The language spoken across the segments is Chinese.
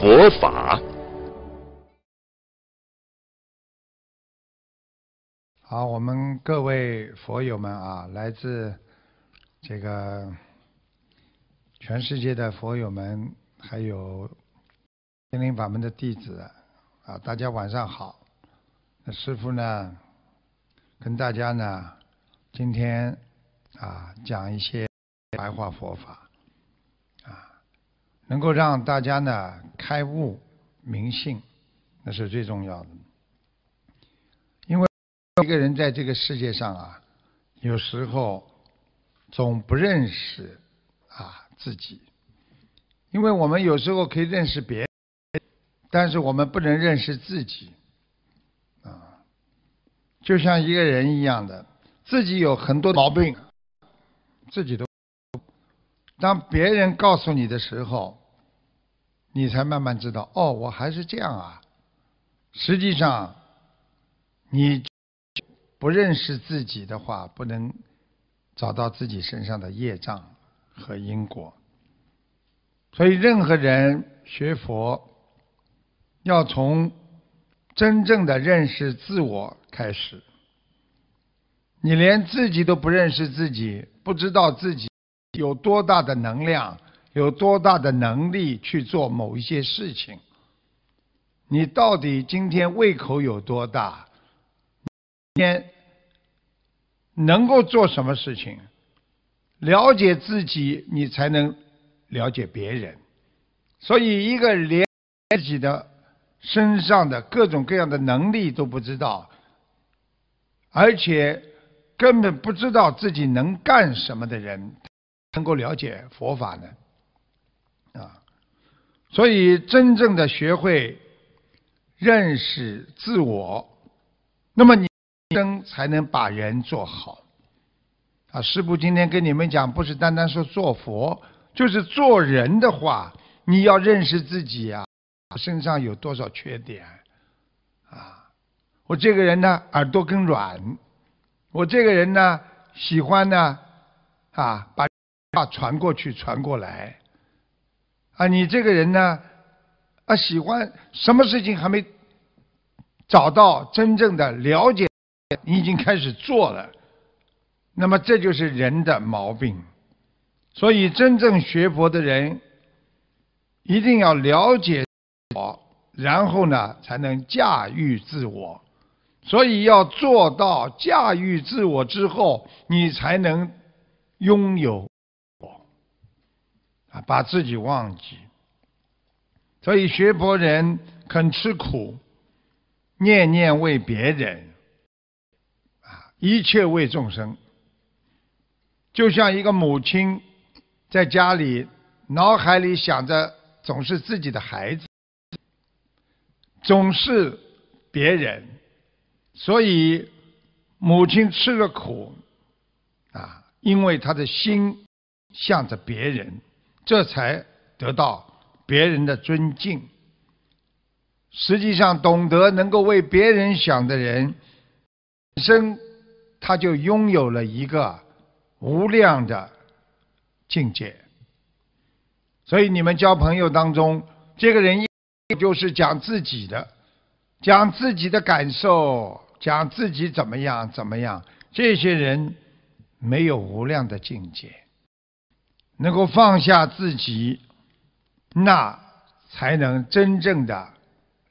佛法好，我们各位佛友们啊，来自这个全世界的佛友们，还有心灵法门的弟子啊，大家晚上好。那师傅呢，跟大家呢，今天啊讲一些白话佛法。能够让大家呢开悟明性，那是最重要的。因为一个人在这个世界上啊，有时候总不认识啊自己，因为我们有时候可以认识别，但是我们不能认识自己啊。就像一个人一样的，自己有很多毛病，自己都当别人告诉你的时候。你才慢慢知道，哦，我还是这样啊。实际上，你不认识自己的话，不能找到自己身上的业障和因果。所以，任何人学佛，要从真正的认识自我开始。你连自己都不认识自己，不知道自己有多大的能量。有多大的能力去做某一些事情？你到底今天胃口有多大？今天能够做什么事情？了解自己，你才能了解别人。所以，一个连自己的身上的各种各样的能力都不知道，而且根本不知道自己能干什么的人，能够了解佛法呢？啊，所以真正的学会认识自我，那么你生才能把人做好。啊，师父今天跟你们讲，不是单单说做佛，就是做人的话，你要认识自己啊，身上有多少缺点啊？我这个人呢，耳朵更软，我这个人呢，喜欢呢，啊，把话传过去，传过来。啊，你这个人呢，啊，喜欢什么事情还没找到真正的了解，你已经开始做了，那么这就是人的毛病。所以，真正学佛的人一定要了解我，然后呢，才能驾驭自我。所以，要做到驾驭自我之后，你才能拥有。啊，把自己忘记，所以学佛人肯吃苦，念念为别人，啊，一切为众生。就像一个母亲在家里，脑海里想着总是自己的孩子，总是别人，所以母亲吃了苦，啊，因为他的心向着别人。这才得到别人的尊敬。实际上，懂得能够为别人想的人，本身他就拥有了一个无量的境界。所以，你们交朋友当中，这个人一就是讲自己的，讲自己的感受，讲自己怎么样怎么样。这些人没有无量的境界。能够放下自己，那才能真正的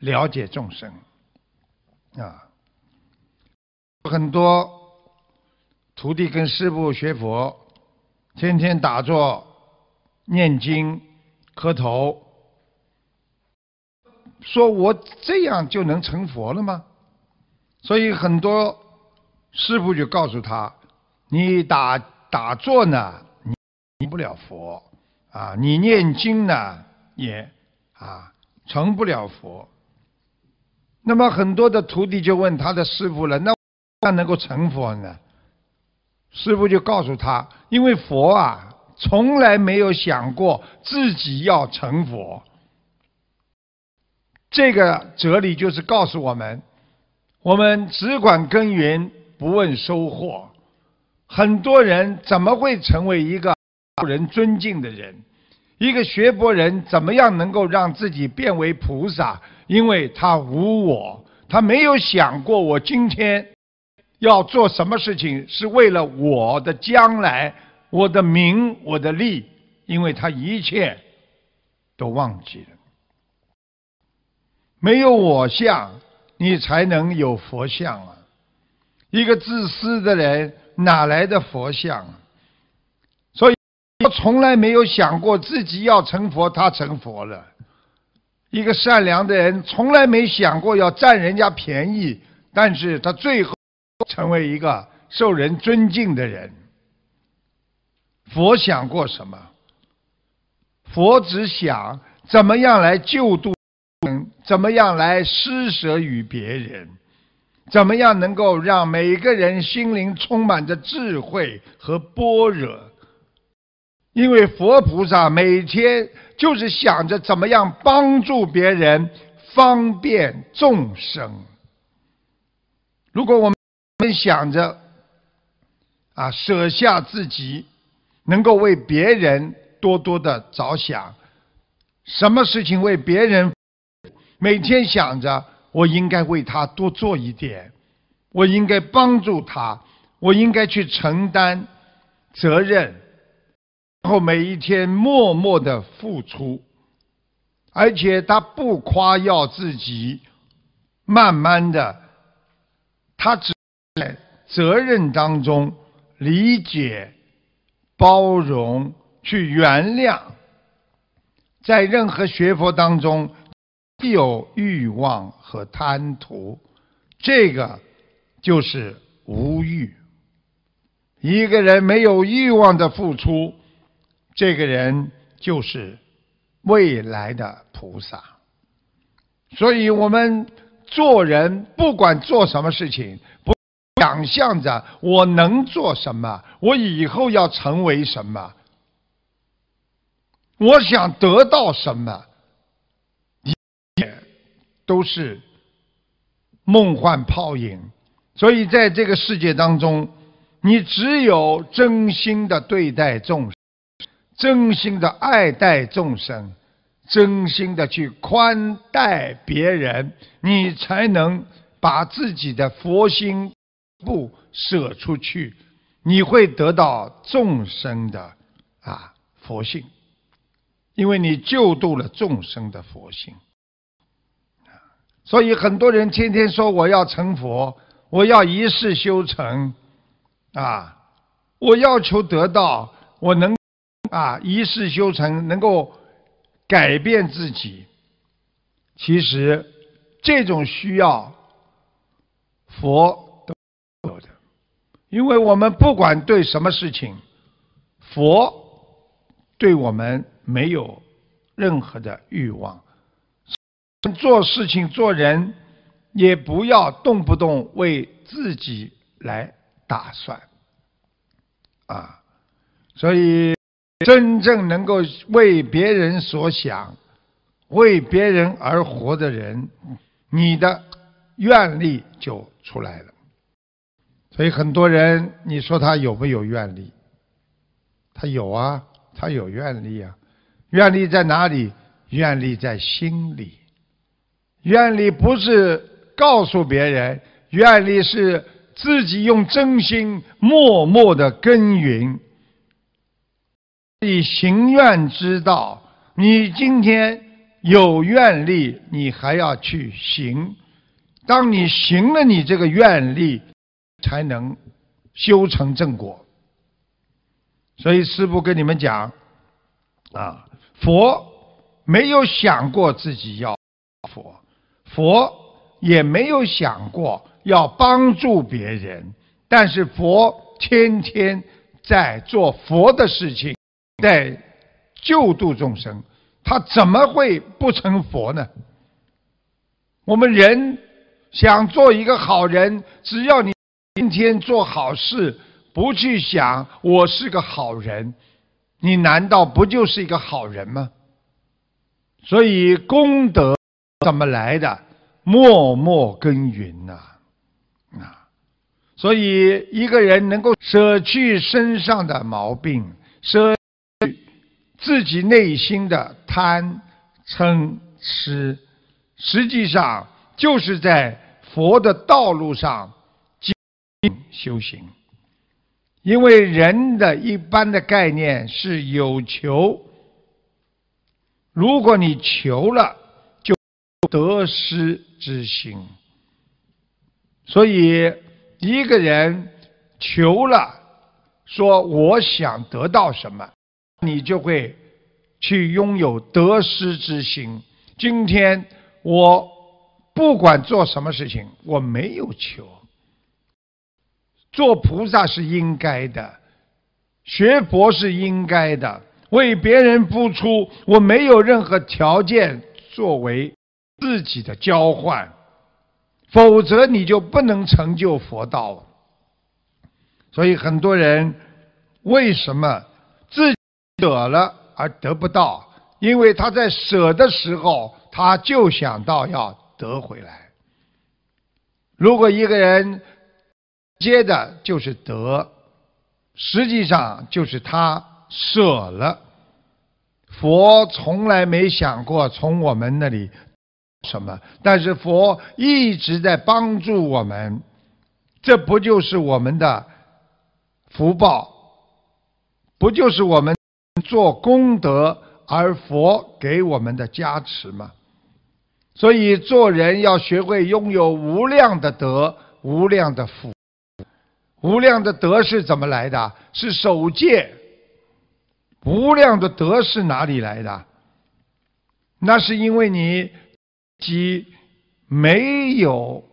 了解众生啊！很多徒弟跟师傅学佛，天天打坐、念经、磕头，说我这样就能成佛了吗？所以很多师傅就告诉他：你打打坐呢？成不了佛啊！你念经呢，也啊成不了佛。那么很多的徒弟就问他的师傅了：“那那能够成佛呢？”师傅就告诉他：“因为佛啊，从来没有想过自己要成佛。”这个哲理就是告诉我们：我们只管耕耘，不问收获。很多人怎么会成为一个受人尊敬的人？一个学佛人怎么样能够让自己变为菩萨？因为他无我，他没有想过我今天要做什么事情是为了我的将来、我的名、我的利，因为他一切都忘记了。没有我相，你才能有佛像啊！一个自私的人哪来的佛像？所我，从来没有想过自己要成佛，他成佛了。一个善良的人从来没想过要占人家便宜，但是他最后成为一个受人尊敬的人。佛想过什么？佛只想怎么样来救度。怎么样来施舍于别人？怎么样能够让每个人心灵充满着智慧和般若？因为佛菩萨每天就是想着怎么样帮助别人，方便众生。如果我们想着啊舍下自己，能够为别人多多的着想，什么事情为别人？每天想着我应该为他多做一点，我应该帮助他，我应该去承担责任，然后每一天默默的付出，而且他不夸耀自己，慢慢的，他只在责任当中理解、包容、去原谅，在任何学佛当中。必有欲望和贪图，这个就是无欲。一个人没有欲望的付出，这个人就是未来的菩萨。所以，我们做人不管做什么事情，不想象着我能做什么，我以后要成为什么，我想得到什么。都是梦幻泡影，所以在这个世界当中，你只有真心的对待众生，真心的爱戴众生，真心的去宽待别人，你才能把自己的佛心不舍出去，你会得到众生的啊佛性，因为你救度了众生的佛性。所以很多人天天说我要成佛，我要一世修成，啊，我要求得到，我能啊一世修成，能够改变自己。其实这种需要佛都有的，因为我们不管对什么事情，佛对我们没有任何的欲望。做事情、做人，也不要动不动为自己来打算啊！所以，真正能够为别人所想、为别人而活的人，你的愿力就出来了。所以，很多人，你说他有没有愿力？他有啊，他有愿力啊。愿力在哪里？愿力在心里。愿力不是告诉别人，愿力是自己用真心默默的耕耘。以行愿之道，你今天有愿力，你还要去行。当你行了，你这个愿力才能修成正果。所以师父跟你们讲，啊，佛没有想过自己要佛。佛也没有想过要帮助别人，但是佛天天在做佛的事情，在救度众生。他怎么会不成佛呢？我们人想做一个好人，只要你今天做好事，不去想我是个好人，你难道不就是一个好人吗？所以功德怎么来的？默默耕耘呐，啊！所以一个人能够舍去身上的毛病，舍自己内心的贪嗔痴。实际上就是在佛的道路上进修行，因为人的一般的概念是有求，如果你求了，就得失之心。所以一个人求了，说我想得到什么，你就会去拥有得失之心。今天。我不管做什么事情，我没有求。做菩萨是应该的，学佛是应该的，为别人付出，我没有任何条件作为自己的交换，否则你就不能成就佛道。所以很多人为什么舍了而得不到？因为他在舍的时候。他就想到要得回来。如果一个人接的就是得，实际上就是他舍了。佛从来没想过从我们那里什么，但是佛一直在帮助我们，这不就是我们的福报？不就是我们做功德而佛给我们的加持吗？所以做人要学会拥有无量的德、无量的福。无量的德是怎么来的？是守戒。无量的德是哪里来的？那是因为你即没有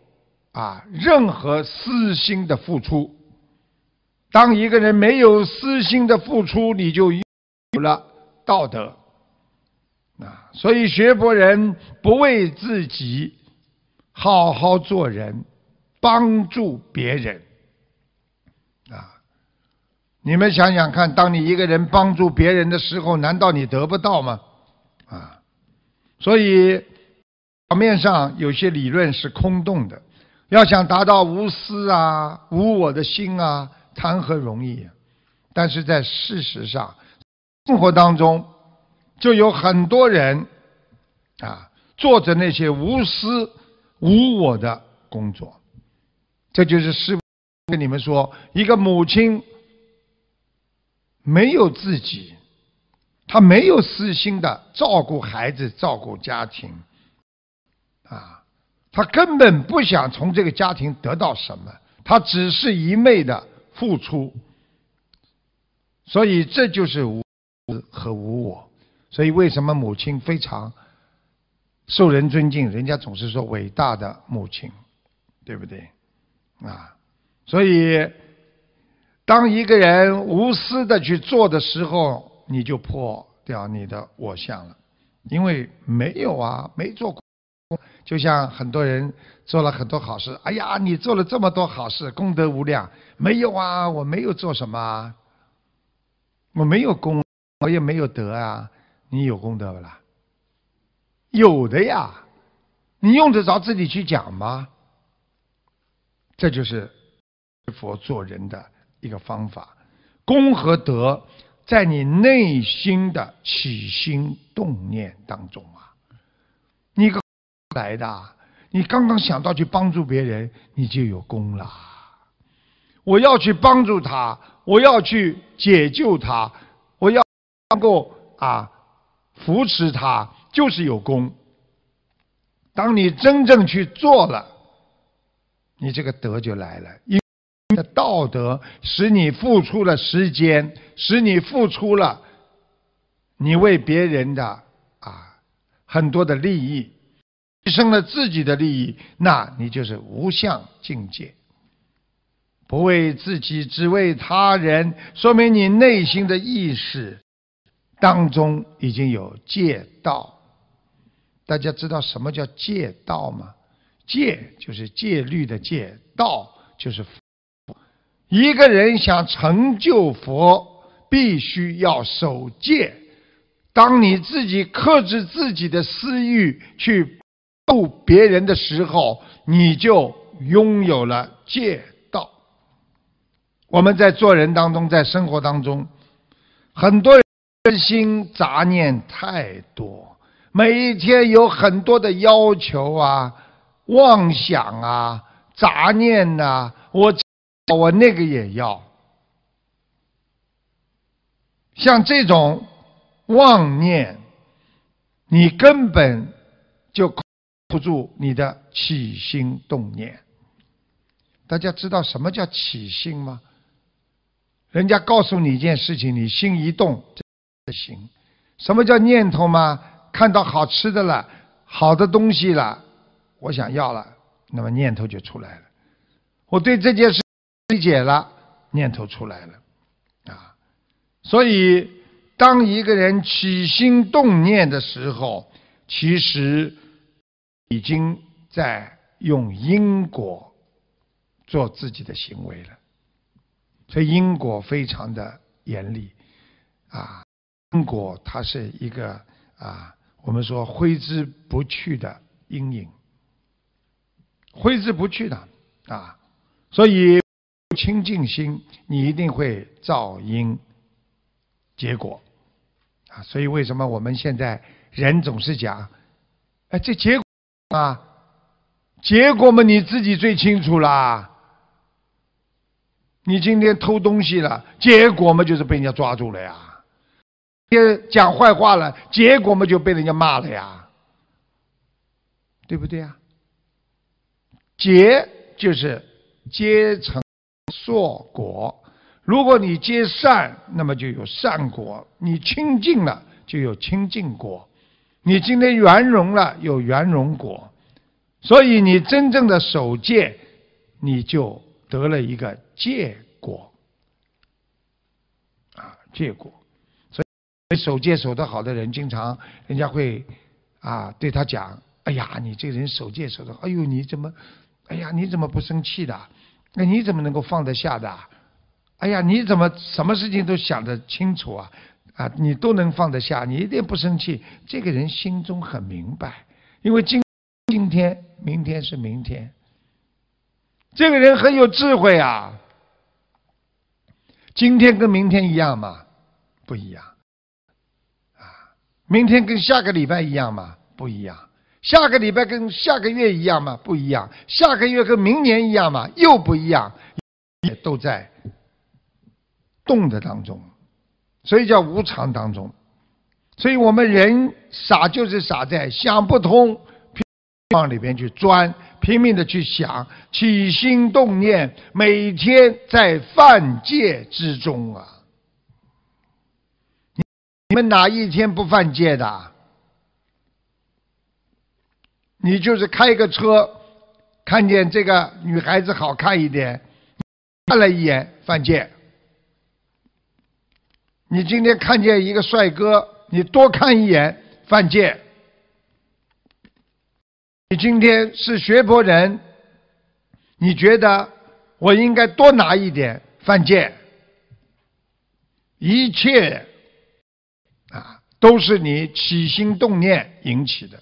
啊任何私心的付出。当一个人没有私心的付出，你就有了道德。啊，所以学佛人不为自己好好做人，帮助别人。啊，你们想想看，当你一个人帮助别人的时候，难道你得不到吗？啊，所以表面上有些理论是空洞的，要想达到无私啊、无我的心啊，谈何容易？但是在事实上，生活当中。就有很多人啊，做着那些无私无我的工作，这就是师跟你们说，一个母亲没有自己，她没有私心的照顾孩子、照顾家庭，啊，她根本不想从这个家庭得到什么，她只是一昧的付出，所以这就是无和无我。所以，为什么母亲非常受人尊敬？人家总是说伟大的母亲，对不对？啊，所以当一个人无私的去做的时候，你就破掉你的我相了，因为没有啊，没做过。就像很多人做了很多好事，哎呀，你做了这么多好事，功德无量。没有啊，我没有做什么，我没有功，我也没有德啊。你有功德不啦？有的呀，你用得着自己去讲吗？这就是佛做人的一个方法。功和德在你内心的起心动念当中啊，你个来的，你刚刚想到去帮助别人，你就有功了。我要去帮助他，我要去解救他，能够啊。扶持他就是有功。当你真正去做了，你这个德就来了。因的道德使你付出了时间，使你付出了你为别人的啊很多的利益，牺牲了自己的利益，那你就是无相境界。不为自己，只为他人，说明你内心的意识。当中已经有戒道。大家知道什么叫戒道吗？戒就是戒律的戒，道就是佛。一个人想成就佛，必须要守戒。当你自己克制自己的私欲，去度别人的时候，你就拥有了戒道。我们在做人当中，在生活当中，很多人心杂念太多，每一天有很多的要求啊、妄想啊、杂念呐，我我那个也要，像这种。妄念，你根本就控不住你的起心动念。大家知道什么叫起心吗？人家告诉你一件事情，你心一动，不行。什么叫念头吗？看到好吃的了，好的东西了，我想要了，那么念头就出来了。我对这件事理解了，念头出来了，啊，所以。当一个人起心动念的时候，其实已经在用因果做自己的行为了。所以因果非常的严厉啊！因果它是一个啊，我们说挥之不去的阴影，挥之不去的啊。所以清净心，你一定会造因结果啊。所以，为什么我们现在人总是讲，哎，这结果啊，结果嘛，你自己最清楚啦。你今天偷东西了，结果嘛就是被人家抓住了呀；，讲坏话了，结果嘛就被人家骂了呀，对不对呀？结就是结成硕果。如果你结善，那么就有善果；你清净了，就有清净果；你今天圆融了，有圆融果。所以你真正的守戒，你就得了一个戒果啊，戒果。守戒守得好的人，经常人家会啊对他讲：“哎呀，你这个人守戒守得，哎呦，你怎么，哎呀，你怎么不生气的？那你怎么能够放得下的？”哎呀，你怎么什么事情都想得清楚啊？啊，你都能放得下，你一定不生气。这个人心中很明白，因为今今天、明天是明天。这个人很有智慧啊。今天跟明天一样吗？不一样。明天跟下个礼拜一样吗？不一样。下个礼拜跟下个月一样吗？不一样。下个月跟明年一样吗？又不一样。也都在。动的当中，所以叫无常当中，所以我们人傻就是傻在想不通，拼往里边去钻，拼命的去想，起心动念，每天在犯戒之中啊！们哪一天不犯戒的？你就是开个车，看见这个女孩子好看一点，看了一眼犯戒。你今天看见一个帅哥，你多看一眼犯戒。你今天是学佛人，你觉得我应该多拿一点犯戒。一切，都是你起心动念引起的。